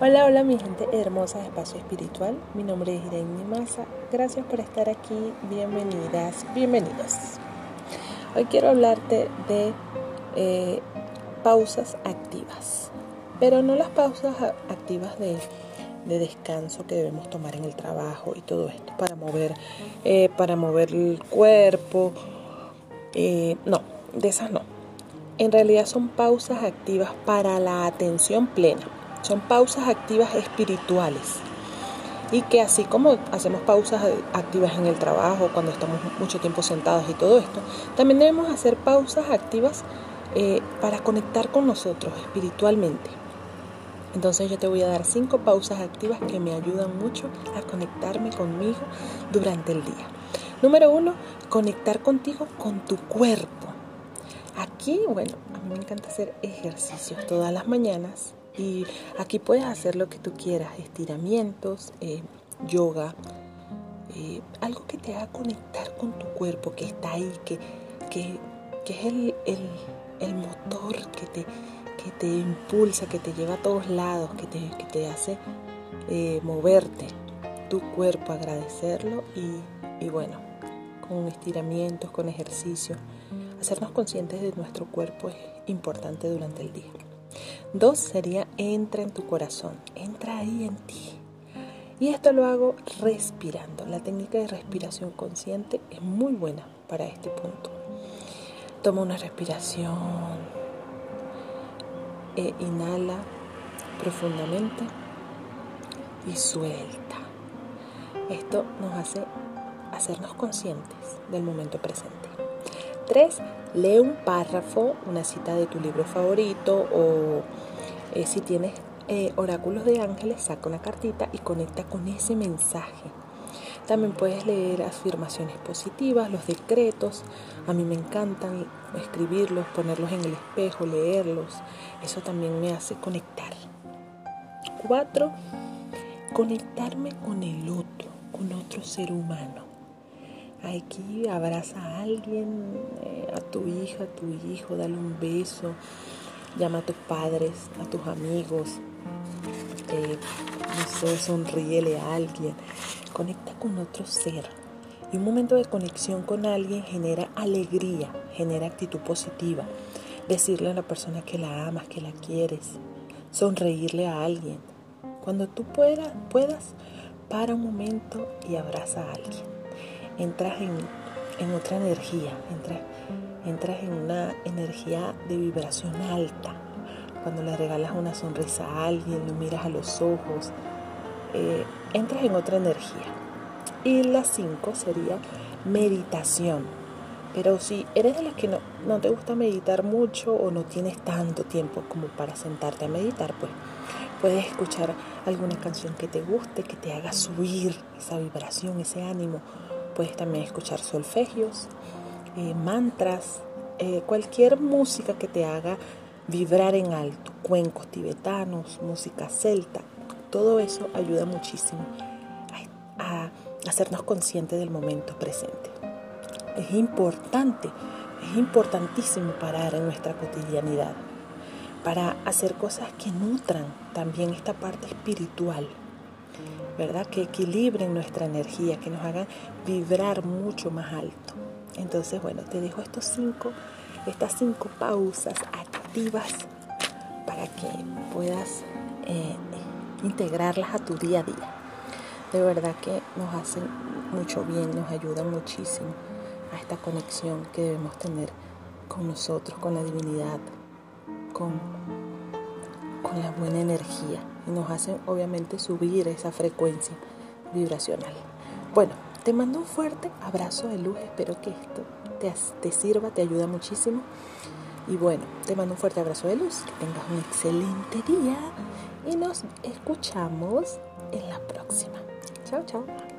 Hola, hola mi gente hermosa de Espacio Espiritual. Mi nombre es Irene Maza. Gracias por estar aquí. Bienvenidas, bienvenidos. Hoy quiero hablarte de eh, pausas activas, pero no las pausas activas de, descanso que debemos tomar en el trabajo y todo esto para mover, eh, para mover el cuerpo. Eh, no, de esas no. En realidad son pausas activas para la atención plena son pausas activas espirituales. Y que así como hacemos pausas activas en el trabajo, cuando estamos mucho tiempo sentados y todo esto, también debemos hacer pausas activas eh, para conectar con nosotros espiritualmente. Entonces yo te voy a dar cinco pausas activas que me ayudan mucho a conectarme conmigo durante el día. Número uno, conectar contigo con tu cuerpo. Aquí, bueno, a mí me encanta hacer ejercicios todas las mañanas y aquí puedes hacer lo que tú quieras, estiramientos, eh, yoga, eh, algo que te haga conectar con tu cuerpo, que está ahí, que, que, es el, el, motor que te, que te impulsa, que te lleva a todos lados, que te, que te hace eh, moverte tu cuerpo, agradecerlo y, y bueno, con estiramientos, con ejercicio, hacernos conscientes de nuestro cuerpo es importante durante el día. Dos sería entra en tu corazón, entra ahí en ti. Y esto lo hago respirando. La técnica de respiración consciente es muy buena para este punto. Toma una respiración, e inhala profundamente y suelta. Esto nos hace hacernos conscientes del momento presente. Tres, lee un párrafo, una cita de tu libro favorito o eh, si tienes eh, oráculos de ángeles, saca una cartita y conecta con ese mensaje. También puedes leer afirmaciones positivas, los decretos. A mí me encantan escribirlos, ponerlos en el espejo, leerlos. Eso también me hace conectar. Cuatro, conectarme con el otro, con otro ser humano. Aquí abraza a alguien, eh, a tu hija, a tu hijo, dale un beso, llama a tus padres, a tus amigos, eh, no sé, sonríele a alguien, conecta con otro ser. Y un momento de conexión con alguien genera alegría, genera actitud positiva. Decirle a la persona que la amas, que la quieres, sonreírle a alguien. Cuando tú puedas, puedas para un momento y abraza a alguien entras en, otra energía, entras, entras en una energía de vibración alta. Cuando le regalas una sonrisa a alguien, lo miras a los ojos, eh, entras en otra energía. Y la cinco sería meditación. Pero si eres de las que no, no, te gusta meditar mucho o no tienes tanto tiempo como para sentarte a meditar, pues puedes escuchar alguna canción que te guste, que te haga subir esa vibración, ese ánimo. Puedes también escuchar solfegios, eh, mantras, eh, cualquier música que te haga vibrar en alto, cuencos tibetanos, música celta, todo eso ayuda muchísimo a, a hacernos conscientes del momento presente. Es importante, es importantísimo parar en nuestra cotidianidad para hacer cosas que nutran también esta parte espiritual ¿verdad? Que equilibren nuestra energía, que nos hagan vibrar mucho más alto. Entonces, bueno, te dejo estos cinco, estas cinco pausas activas para que puedas eh, integrarlas a tu día a día. De verdad que nos hacen mucho bien, nos ayudan muchísimo a esta conexión que debemos tener con nosotros, con la divinidad, con la buena energía y nos hacen obviamente subir esa frecuencia vibracional. Bueno, te mando un fuerte abrazo de luz, espero que esto te, te sirva, te ayuda muchísimo. Y bueno, te mando un fuerte abrazo de luz, que tengas un excelente día y nos escuchamos en la próxima. Chao, chao.